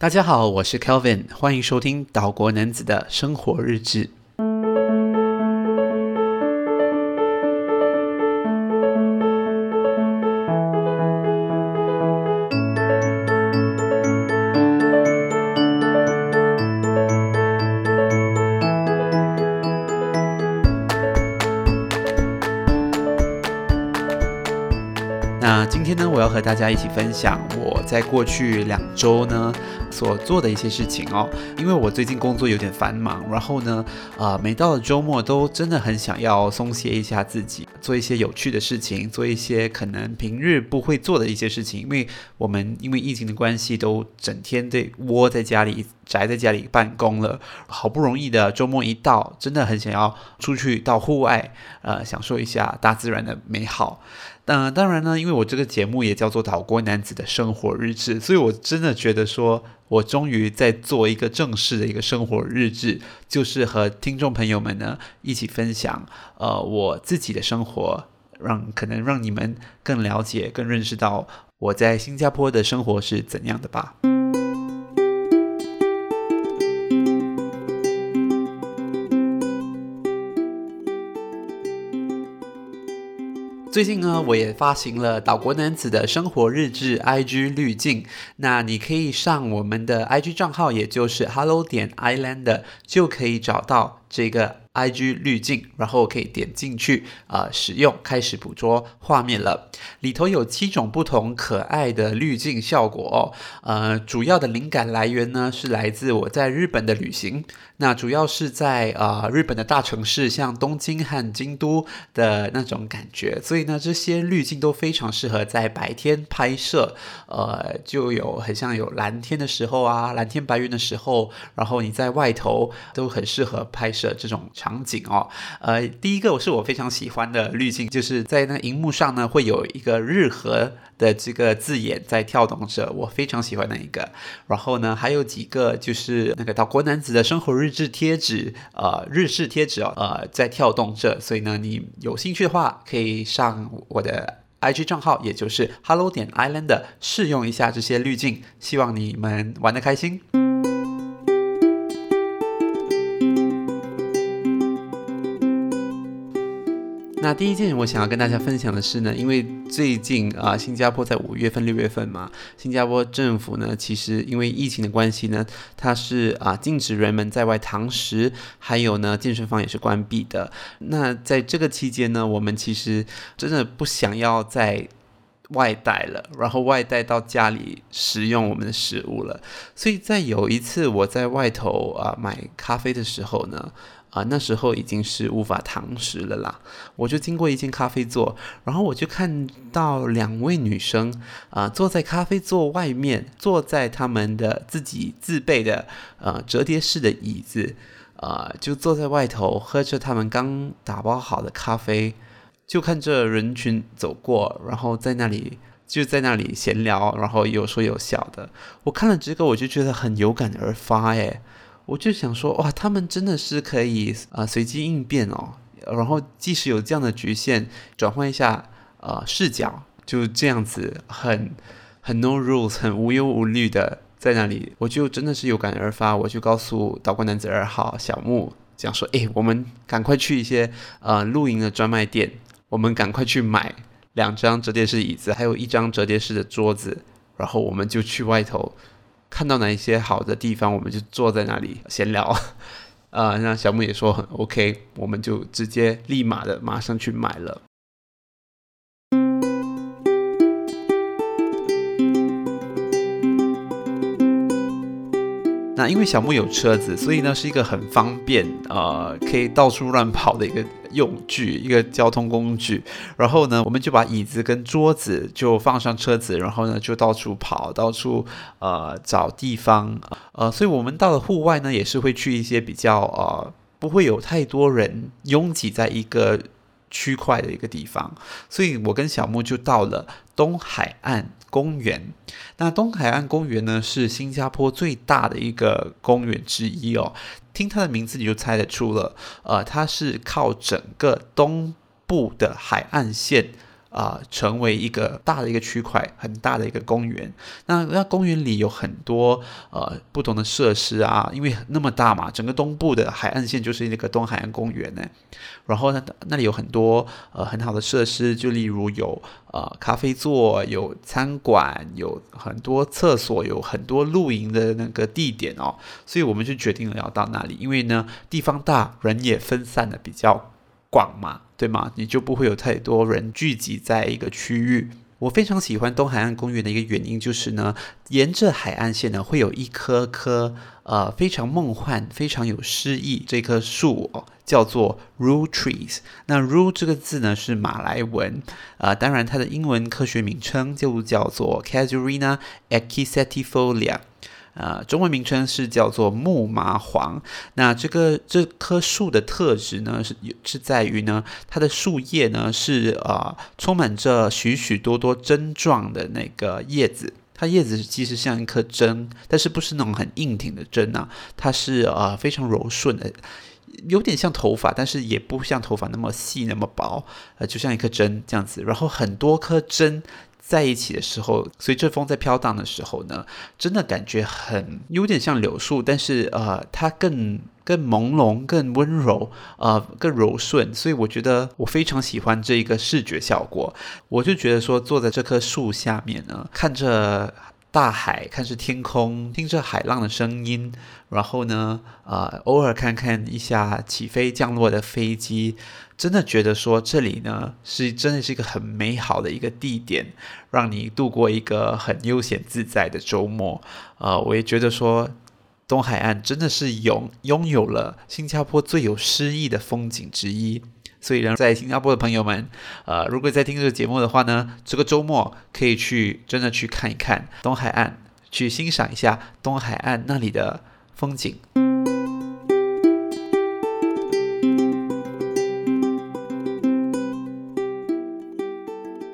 大家好，我是 Kelvin，欢迎收听岛国男子的生活日志。要和大家一起分享我在过去两周呢所做的一些事情哦。因为我最近工作有点繁忙，然后呢，呃，每到了周末都真的很想要松懈一下自己，做一些有趣的事情，做一些可能平日不会做的一些事情。因为我们因为疫情的关系，都整天得窝在家里，宅在家里办公了。好不容易的周末一到，真的很想要出去到户外，呃，享受一下大自然的美好。那、当然呢，因为我这个节目也叫做岛国男子的生活日志，所以我真的觉得说，我终于在做一个正式的一个生活日志，就是和听众朋友们呢一起分享，呃，我自己的生活，让可能让你们更了解、更认识到我在新加坡的生活是怎样的吧。最近呢，我也发行了岛国男子的生活日志 IG 滤镜，那你可以上我们的 IG 账号，也就是 Hello 点 Islander，就可以找到这个。IG 滤镜，然后可以点进去，呃，使用开始捕捉画面了。里头有七种不同可爱的滤镜效果哦。呃，主要的灵感来源呢是来自我在日本的旅行，那主要是在呃日本的大城市，像东京和京都的那种感觉。所以呢，这些滤镜都非常适合在白天拍摄，呃，就有很像有蓝天的时候啊，蓝天白云的时候，然后你在外头都很适合拍摄这种。场场景哦，呃，第一个是我非常喜欢的滤镜，就是在那荧幕上呢会有一个日和的这个字眼在跳动着，我非常喜欢那一个。然后呢，还有几个就是那个岛国男子的生活日志贴纸，呃，日式贴纸哦，呃，在跳动着。所以呢，你有兴趣的话，可以上我的 IG 账号，也就是 Hello 点 Islander 试用一下这些滤镜，希望你们玩得开心。那第一件我想要跟大家分享的是呢，因为最近啊，新加坡在五月份、六月份嘛，新加坡政府呢，其实因为疫情的关系呢，它是啊禁止人们在外堂食，还有呢健身房也是关闭的。那在这个期间呢，我们其实真的不想要在外带了，然后外带到家里食用我们的食物了。所以在有一次我在外头啊买咖啡的时候呢。啊，那时候已经是无法堂食了啦。我就经过一间咖啡座，然后我就看到两位女生啊，坐在咖啡座外面，坐在他们的自己自备的呃折叠式的椅子，啊，就坐在外头喝着他们刚打包好的咖啡，就看着人群走过，然后在那里就在那里闲聊，然后有说有笑的。我看了这个，我就觉得很有感而发，哎。我就想说，哇，他们真的是可以啊、随机应变哦，然后即使有这样的局限，转换一下呃视角，就这样子很很 no rules，很无忧无虑的在那里，我就真的是有感而发，我就告诉岛国男子二号小木讲说，诶，我们赶快去一些呃露营的专卖店，我们赶快去买两张折叠式椅子，还有一张折叠式的桌子，然后我们就去外头。看到哪一些好的地方，我们就坐在那里闲聊，啊、呃，那小木也说很 OK，我们就直接立马的马上去买了。那因为小木有车子，所以呢是一个很方便，呃，可以到处乱跑的一个用具，一个交通工具。然后呢，我们就把椅子跟桌子就放上车子，然后呢就到处跑，到处呃找地方，呃，所以我们到了户外呢，也是会去一些比较呃不会有太多人拥挤在一个区块的一个地方。所以我跟小木就到了东海岸公园，那东海岸公园呢是新加坡最大的一个公园之一哦。听它的名字你就猜得出了，呃，它是靠整个东部的海岸线啊、成为一个大的一个区块，很大的一个公园。那那公园里有很多呃不同的设施啊，因为那么大嘛，整个东部的海岸线就是那个东海岸公园呢。然后呢，那里有很多呃很好的设施，就例如有呃咖啡座，有餐馆，有很多厕所，有很多露营的那个地点哦。所以我们就决定了要到那里，因为呢地方大，人也分散的比较广嘛。对吗？你就不会有太多人聚集在一个区域。我非常喜欢东海岸公园的一个原因就是呢，沿着海岸线呢，会有一棵棵呃非常梦幻、非常有诗意这棵树哦，叫做 Rue trees。那 Rue 这个字呢是马来文，呃，当然它的英文科学名称就叫做 Casuarina equisetifolia。呃，中文名称是叫做木麻黄。那这个这棵树的特质呢，是是在于呢，它的树叶呢是呃充满着许许多多针状的那个叶子。它叶子其实像一颗针，但是不是那种很硬挺的针啊，它是呃非常柔顺的，有点像头发，但是也不像头发那么细那么薄，呃，就像一颗针这样子。然后很多颗针。在一起的时候，随着风在飘荡的时候呢，真的感觉很有点像柳树，但是呃，它更更朦胧、更温柔，呃，更柔顺。所以我觉得我非常喜欢这一个视觉效果。我就觉得说，坐在这棵树下面呢，看着大海，看着天空，听着海浪的声音，然后呢，呃，偶尔看看一下起飞降落的飞机。真的觉得说这里呢是真的是一个很美好的一个地点，让你度过一个很悠闲自在的周末。呃，我也觉得说东海岸真的是拥拥有了新加坡最有诗意的风景之一。所以呢，在新加坡的朋友们，呃，如果在听这个节目的话呢，这个周末可以去真的去看一看东海岸，去欣赏一下东海岸那里的风景。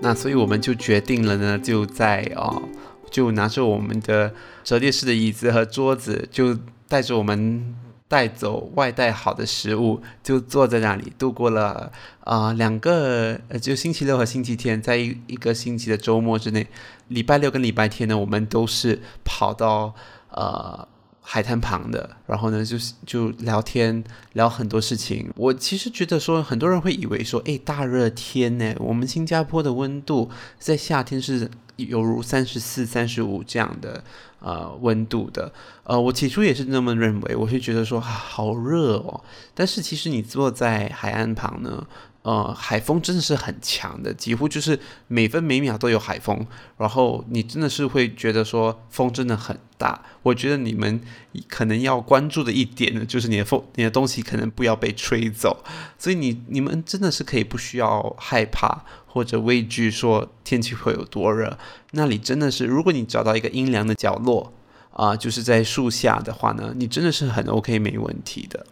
那所以我们就决定了呢，就在哦，就拿着我们的折叠式的椅子和桌子，就带着我们带走外带好的食物，就坐在那里度过了啊、两个，就星期六和星期天，在一一个星期的周末之内，礼拜六跟礼拜天呢，我们都是跑到呃。海滩旁的，然后呢，就是就聊天，聊很多事情。我其实觉得说，很多人会以为说，诶，大热天呢，我们新加坡的温度在夏天是犹如三十四、三十五这样的呃温度的。呃，我起初也是那么认为，我是觉得说，好热哦。但是其实你坐在海岸旁呢。呃，海风真的是很强的，几乎就是每分每秒都有海风，然后你真的是会觉得说风真的很大。我觉得你们可能要关注的一点呢，就是你的风、你的东西可能不要被吹走。所以你、你们真的是可以不需要害怕或者畏惧说天气会有多热。那里真的是，如果你找到一个阴凉的角落啊、就是在树下的话呢，你真的是很 OK 没问题的。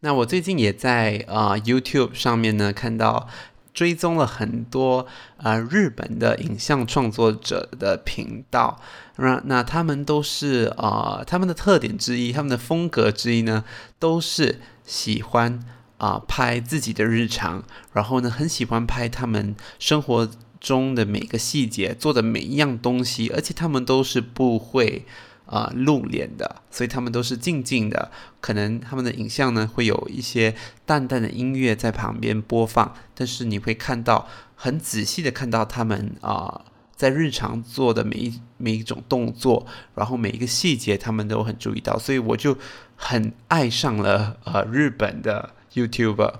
那我最近也在啊、YouTube 上面呢看到追踪了很多啊、日本的影像创作者的频道，那那他们都是啊、他们的特点之一，他们的风格之一呢，都是喜欢啊、拍自己的日常，然后呢很喜欢拍他们生活中的每个细节，做的每一样东西，而且他们都是不会。啊、露脸的，所以他们都是静静的，可能他们的影像呢会有一些淡淡的音乐在旁边播放，但是你会看到很仔细的看到他们啊、在日常做的每一每一种动作，然后每一个细节他们都很注意到，所以我就很爱上了呃日本的 YouTuber，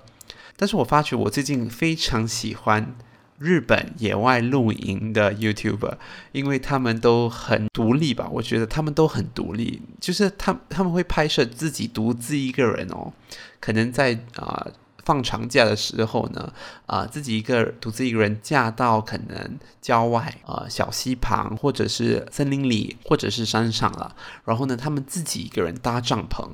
但是我发觉我最近非常喜欢。日本野外露营的 YouTuber，因为他们都很独立吧，我觉得他们都很独立，就是他他们会拍摄自己独自一个人哦，可能在啊、放长假的时候呢，啊、自己一个独自一个人驾到可能郊外啊、小溪旁，或者是森林里，或者是山上了，然后呢，他们自己一个人搭帐篷，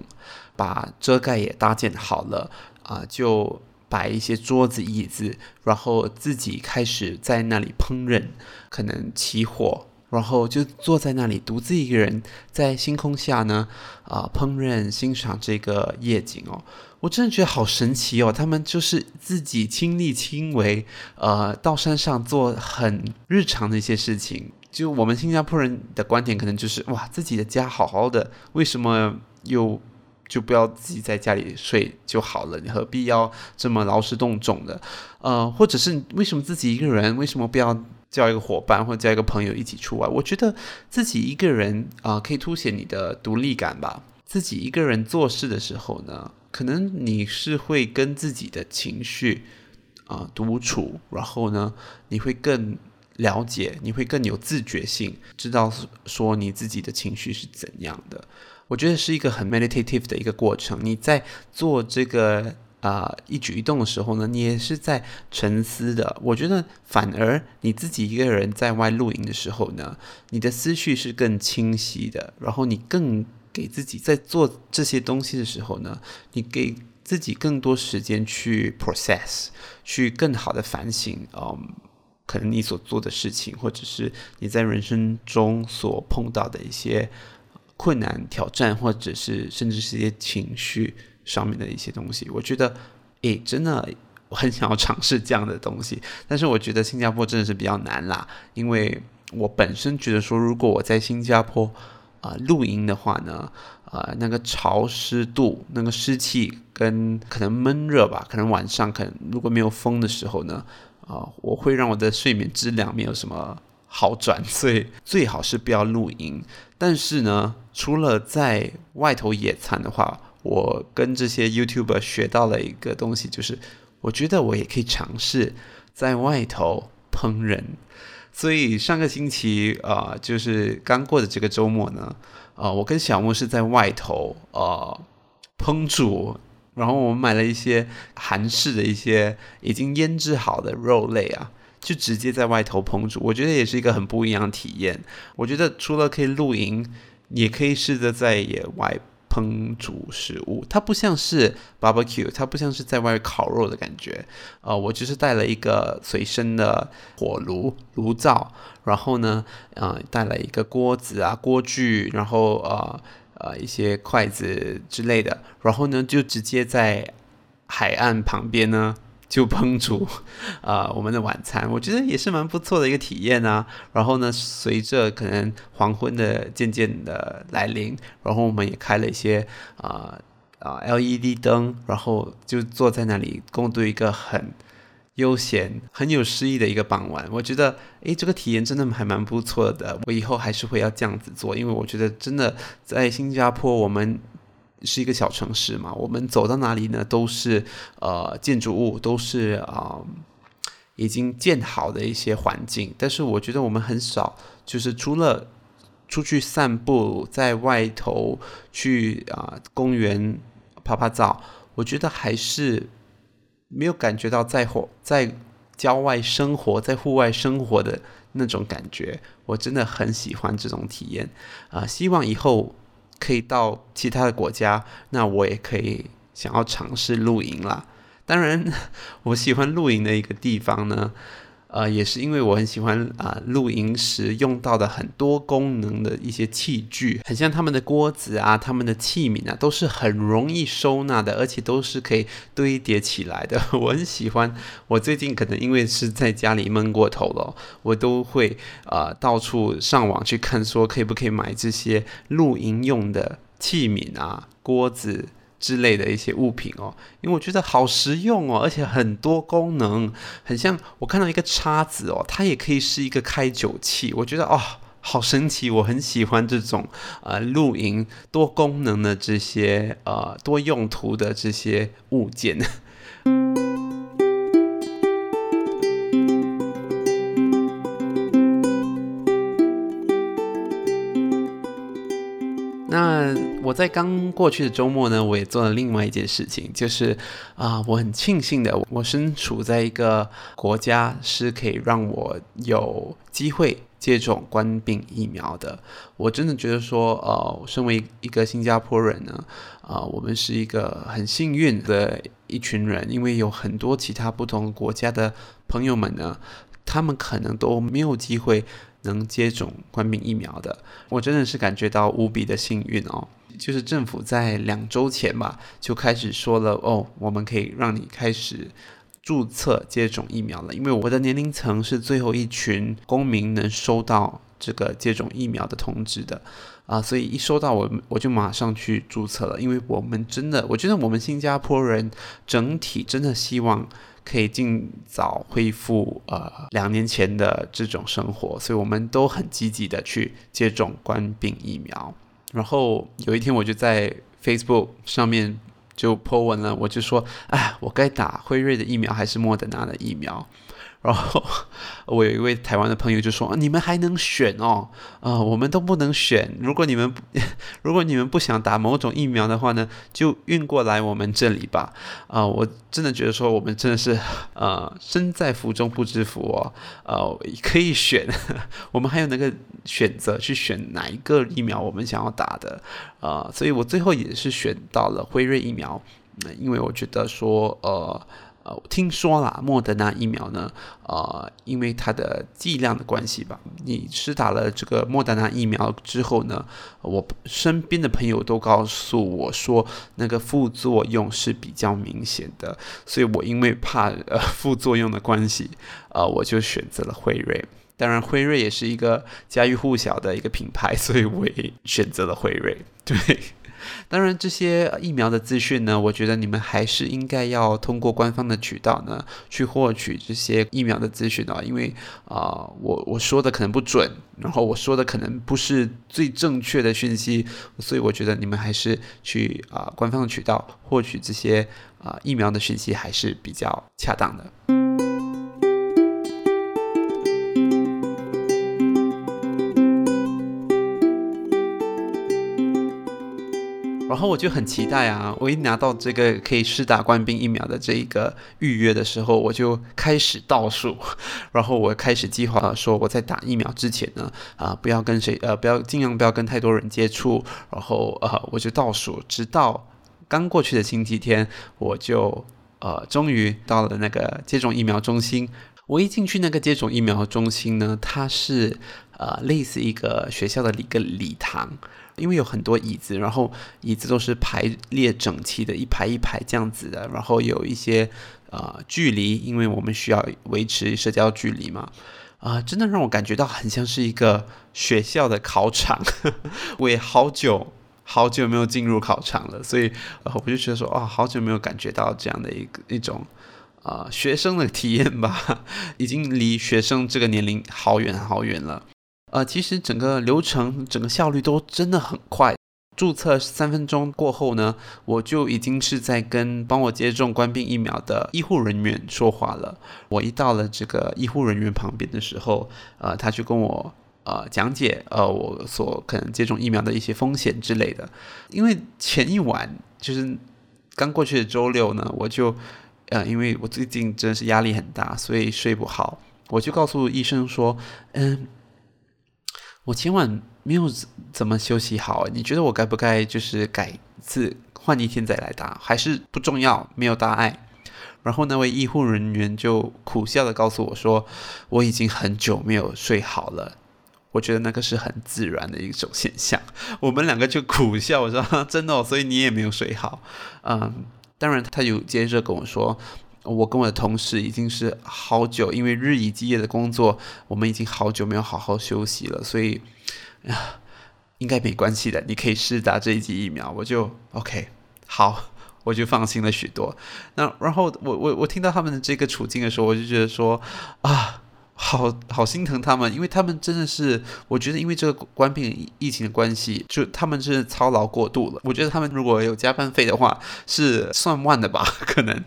把遮盖也搭建好了啊、就。摆一些桌子椅子，然后自己开始在那里烹饪，可能起火然后就坐在那里独自一个人在星空下呢，啊、烹饪欣赏这个夜景哦，我真的觉得好神奇哦。他们就是自己亲力亲为，呃，到山上做很日常的一些事情。就我们新加坡人的观点可能就是哇，自己的家好好的，为什么又就不要自己在家里睡就好了？你何必要这么劳师动众的？呃，或者是为什么自己一个人，为什么不要？叫一个伙伴或者叫一个朋友一起出来，我觉得自己一个人啊、可以凸显你的独立感吧。自己一个人做事的时候呢，可能你是会跟自己的情绪啊、独处，然后呢，你会更了解，你会更有自觉性，知道说你自己的情绪是怎样的。我觉得是一个很 meditative 的一个过程。你在做这个。啊、一举一动的时候呢，你也是在沉思的。我觉得反而你自己一个人在外露营的时候呢，你的思绪是更清晰的。然后你更给自己在做这些东西的时候呢，你给自己更多时间去 process，去更好的反省。嗯，可能你所做的事情，或者是你在人生中所碰到的一些困难、挑战，或者是甚至是一些情绪。上面的一些东西，我觉得，诶，真的我很想要尝试这样的东西，但是我觉得新加坡真的是比较难啦，因为我本身觉得说，如果我在新加坡啊、呃、露营的话呢，啊、那个潮湿度、那个湿气跟可能闷热吧，可能晚上可能如果没有风的时候呢，啊、我会让我的睡眠质量没有什么好转，所以最好是不要露营。但是呢，除了在外头野餐的话，我跟这些 YouTuber 学到了一个东西，就是我觉得我也可以尝试在外头烹饪。所以上个星期啊、就是刚过的这个周末呢，啊、呃，我跟小木是在外头啊、呃、烹煮，然后我们买了一些韩式的一些已经腌制好的肉类啊，就直接在外头烹煮。我觉得也是一个很不一样的体验。我觉得除了可以露营，也可以试着在野外。烹煮食物，它不像是 barbecue，它不像是在外烤肉的感觉。呃，我就是带了一个随身的火炉炉灶，然后呢，呃，带了一个锅子啊锅具，然后呃呃一些筷子之类的，然后呢就直接在海岸旁边呢。就烹煮，啊、我们的晚餐，我觉得也是蛮不错的一个体验啊。然后呢，随着可能黄昏的渐渐的来临，然后我们也开了一些啊啊、LED 灯，然后就坐在那里共度一个很悠闲、很有诗意的一个傍晚。我觉得，诶，这个体验真的还蛮不错的。我以后还是会要这样子做，因为我觉得真的在新加坡我们。是一个小城市嘛，我们走到哪里呢，都是呃建筑物，都是啊、呃、已经建好的一些环境。但是我觉得我们很少，就是除了出去散步，在外头去啊、公园拍拍照，我觉得还是没有感觉到在户在郊外生活，在户外生活的那种感觉。我真的很喜欢这种体验啊、希望以后。可以到其他的国家，那我也可以想要尝试露营啦。当然，我喜欢露营的一个地方呢，呃，也是因为我很喜欢啊、露营时用到的很多功能的一些器具，很像他们的锅子啊，他们的器皿啊，都是很容易收纳的，而且都是可以堆叠起来的。我很喜欢。我最近可能因为是在家里闷过头了，我都会啊、呃、到处上网去看，说可以不可以买这些露营用的器皿啊，锅子。之类的一些物品哦，因为我觉得好实用哦，而且很多功能，很像我看到一个叉子哦，它也可以是一个开酒器，我觉得哦，好神奇，我很喜欢这种呃露营多功能的这些呃多用途的这些物件。在刚过去的周末呢，我也做了另外一件事情，就是啊、我很庆幸的，我身处在一个国家是可以让我有机会接种冠病疫苗的。我真的觉得说，呃，身为一个新加坡人呢，啊、我们是一个很幸运的一群人，因为有很多其他不同国家的朋友们呢，他们可能都没有机会。能接种冠病疫苗的。我真的是感觉到无比的幸运哦。就是政府在两周前吧，就开始说了哦，我们可以让你开始注册接种疫苗了。因为我的年龄层是最后一群公民能收到这个接种疫苗的通知的啊，所以一收到我我就马上去注册了。因为我们真的，我觉得我们新加坡人整体真的希望可以尽早恢复呃两年前的这种生活，所以我们都很积极的去接种冠病疫苗。然后有一天，我就在 Facebook 上面就 po 文了，我就说：“哎，我该打辉瑞的疫苗还是莫德纳的疫苗？”然后我有一位台湾的朋友就说：“你们还能选哦？啊、我们都不能选。如果你们 如果你们不想打某种疫苗的话呢，就运过来我们这里吧。啊、我真的觉得说我们真的是呃身在福中不知福哦。呃，可以选，我们还有那个选择去选哪一个疫苗我们想要打的。啊、所以我最后也是选到了辉瑞疫苗，因为我觉得说呃。”呃，听说啦，莫德纳疫苗呢，呃，因为它的剂量的关系吧，你施打了这个莫德纳疫苗之后呢，我身边的朋友都告诉我说，那个副作用是比较明显的，所以我因为怕呃副作用的关系，呃，我就选择了辉瑞。当然，辉瑞也是一个家喻户晓的一个品牌，所以我也选择了辉瑞。对。当然，这些疫苗的资讯呢，我觉得你们还是应该要通过官方的渠道呢去获取这些疫苗的资讯啊，因为啊、我我说的可能不准，然后我说的可能不是最正确的讯息，所以我觉得你们还是去啊、官方的渠道获取这些啊、疫苗的讯息还是比较恰当的。然后我就很期待啊！我一拿到这个可以施打冠病疫苗的这一个预约的时候，我就开始倒数，然后我开始计划说我在打疫苗之前呢，啊、不要跟谁，呃，不要尽量不要跟太多人接触，然后呃，我就倒数，直到刚过去的星期天，我就呃，终于到了那个接种疫苗中心。我一进去那个接种疫苗中心呢，它是呃，类似一个学校的一个礼堂。因为有很多椅子，然后椅子都是排列整齐的，一排一排这样子的，然后有一些呃距离，因为我们需要维持社交距离嘛，啊、真的让我感觉到很像是一个学校的考场，我也好久好久没有进入考场了，所以、呃、我就觉得说，啊、好久没有感觉到这样的一个一种啊、呃、学生的体验吧，已经离学生这个年龄好远好远了。呃，其实整个流程、整个效率都真的很快。注册三分钟过后呢，我就已经是在跟帮我接种冠病疫苗的医护人员说话了。我一到了这个医护人员旁边的时候，呃，他就跟我呃讲解呃我所可能接种疫苗的一些风险之类的。因为前一晚就是刚过去的周六呢，我就呃因为我最近真的是压力很大，所以睡不好，我就告诉医生说，嗯。我前晚没有怎么休息好，你觉得我该不该就是改次换一天再来打，还是不重要，没有大碍？然后那位医护人员就苦笑的告诉我说，我已经很久没有睡好了。我觉得那个是很自然的一种现象。我们两个就苦笑，我说 真的，所以你也没有睡好。嗯，当然他有接着跟我说。我跟我的同事已经是好久，因为日以继夜的工作，我们已经好久没有好好休息了，所以啊，应该没关系的。你可以试打这一剂疫苗，我就 OK，好，我就放心了许多。那然后我我我听到他们的这个处境的时候，我就觉得说啊，好好心疼他们，因为他们真的是，我觉得因为这个冠病疫情的关系，就他们是操劳过度了。我觉得他们如果有加班费的话，是算万的吧，可能。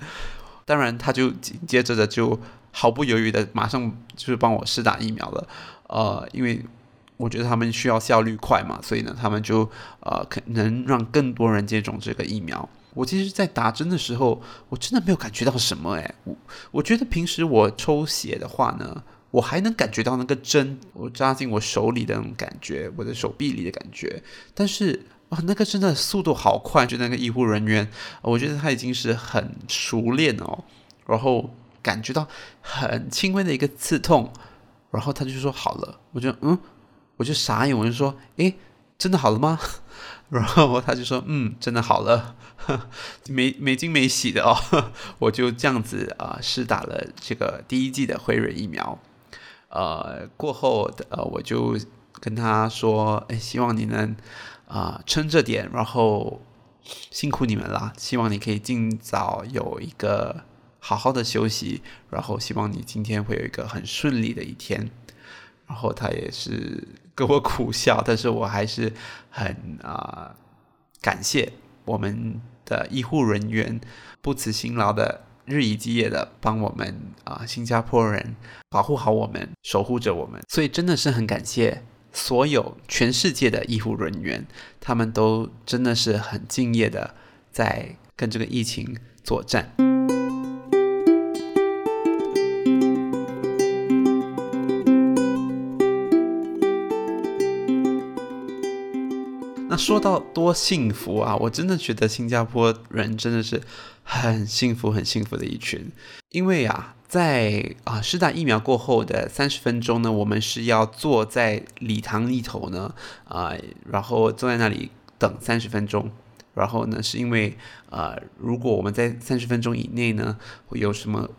当然，他就紧接着的就毫不犹豫的马上就是帮我施打疫苗了，呃，因为我觉得他们需要效率快嘛，所以呢，他们就呃可能让更多人接种这个疫苗。我其实，在打针的时候，我真的没有感觉到什么，诶，我我觉得平时我抽血的话呢，我还能感觉到那个针我扎进我手里的那种感觉，我的手臂里的感觉，但是。哇，那个真的速度好快！就那个医护人员，我觉得他已经是很熟练哦。然后感觉到很轻微的一个刺痛，然后他就说好了，我就嗯，我就傻眼，我就说，诶，真的好了吗？然后他就说，嗯，真的好了，没没惊没喜的哦，我就这样子啊，试打了这个第一剂的辉瑞疫苗，呃，过后呃，我就跟他说，诶，希望你能啊撑着点，然后辛苦你们了，希望你可以尽早有一个。好好的休息，然后希望你今天会有一个很顺利的一天。然后他也是跟我苦笑，但是我还是很啊、感谢我们的医护人员不辞辛劳的日以继夜的帮我们啊、新加坡人保护好我们，守护着我们。所以真的是很感谢所有全世界的医护人员，他们都真的是很敬业的在跟这个疫情作战。那说到多幸福啊，我真的觉得新加坡人真的是很幸福、很幸福的一群。因为啊，在啊施打疫苗过后的三十分钟呢，我们是要坐在礼堂里头呢，啊，然后坐在那里等三十分钟。然后呢，是因为呃，如果我们在三十分钟以内呢，会有什么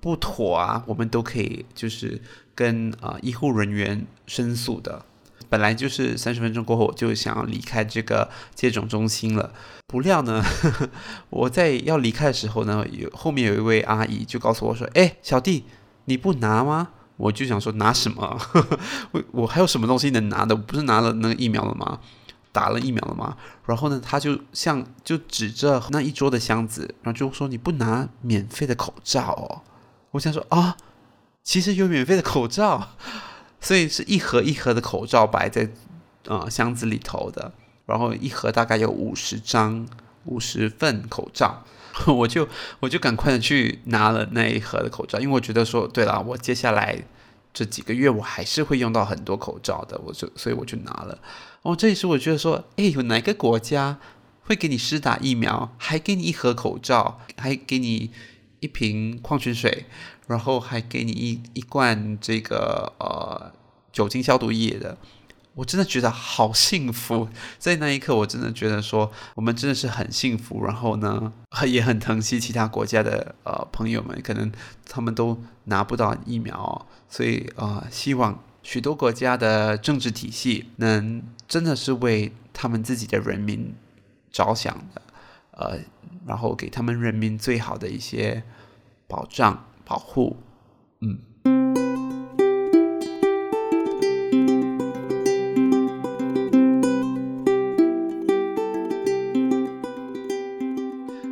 不妥啊，我们都可以就是跟啊医护人员申诉的。本来就是三十分钟过后，我就想要离开这个接种中心了。不料呢，呵呵，我在要离开的时候呢，有后面有一位阿姨就告诉我说：“哎，小弟，你不拿吗？”我就想说拿什么？我我还有什么东西能拿的？我不是拿了那个疫苗了吗？打了疫苗了吗？然后呢，他就像就指着那一桌的箱子，然后就说：“你不拿免费的口罩哦？”我想说啊，其实有免费的口罩。所以是一盒一盒的口罩摆在，呃箱子里头的，然后一盒大概有五十张、五十份口罩，我就我就赶快的去拿了那一盒的口罩，因为我觉得说，对了，我接下来这几个月我还是会用到很多口罩的，我就所以我就拿了。哦，这也是我觉得说，哎，有哪个国家会给你施打疫苗，还给你一盒口罩，还给你一瓶矿泉水？然后还给你一一罐这个呃酒精消毒液的，我真的觉得好幸福。在那一刻，我真的觉得说我们真的是很幸福。然后呢，也很疼惜其他国家的呃朋友们，可能他们都拿不到疫苗，所以啊、呃，希望许多国家的政治体系能真的是为他们自己的人民着想的，呃，然后给他们人民最好的一些保障。保护，嗯。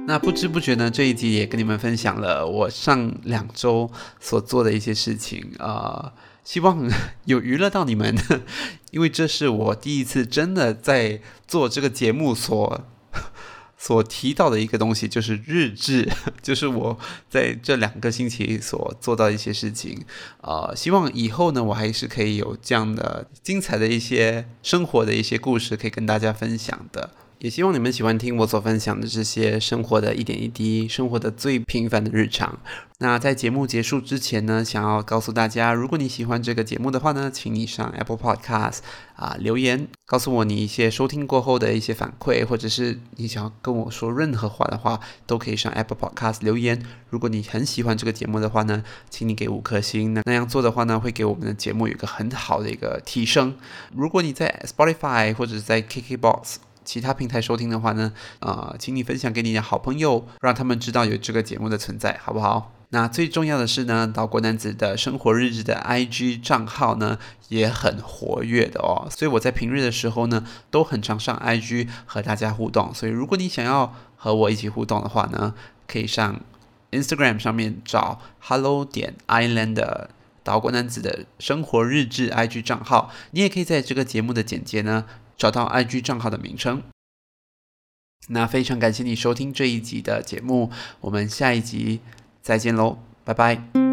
那不知不觉呢，这一集也跟你们分享了我上两周所做的一些事情啊、呃，希望 有娱乐到你们，因为这是我第一次真的在做这个节目所。所提到的一个东西就是日志，就是我在这两个星期所做到的一些事情，啊，希望以后呢，我还是可以有这样的精彩的一些生活的一些故事可以跟大家分享的。也希望你们喜欢听我所分享的这些生活的一点一滴，生活的最平凡的日常。那在节目结束之前呢，想要告诉大家，如果你喜欢这个节目的话呢，请你上 Apple Podcast 啊留言，告诉我你一些收听过后的一些反馈，或者是你想要跟我说任何话的话，都可以上 Apple Podcast 留言。如果你很喜欢这个节目的话呢，请你给五颗星。那那样做的话呢，会给我们的节目有一个很好的一个提升。如果你在 Spotify 或者在 KKBox 其他平台收听的话呢，呃，请你分享给你的好朋友，让他们知道有这个节目的存在，好不好？那最重要的是呢，岛国男子的生活日志的 IG 账号呢也很活跃的哦，所以我在平日的时候呢都很常上 IG 和大家互动，所以如果你想要和我一起互动的话呢，可以上 Instagram 上面找 Hello 点 Island 的岛国男子的生活日志 IG 账号，你也可以在这个节目的简介呢。找到 IG 账号的名称。那非常感谢你收听这一集的节目，我们下一集再见喽，拜拜。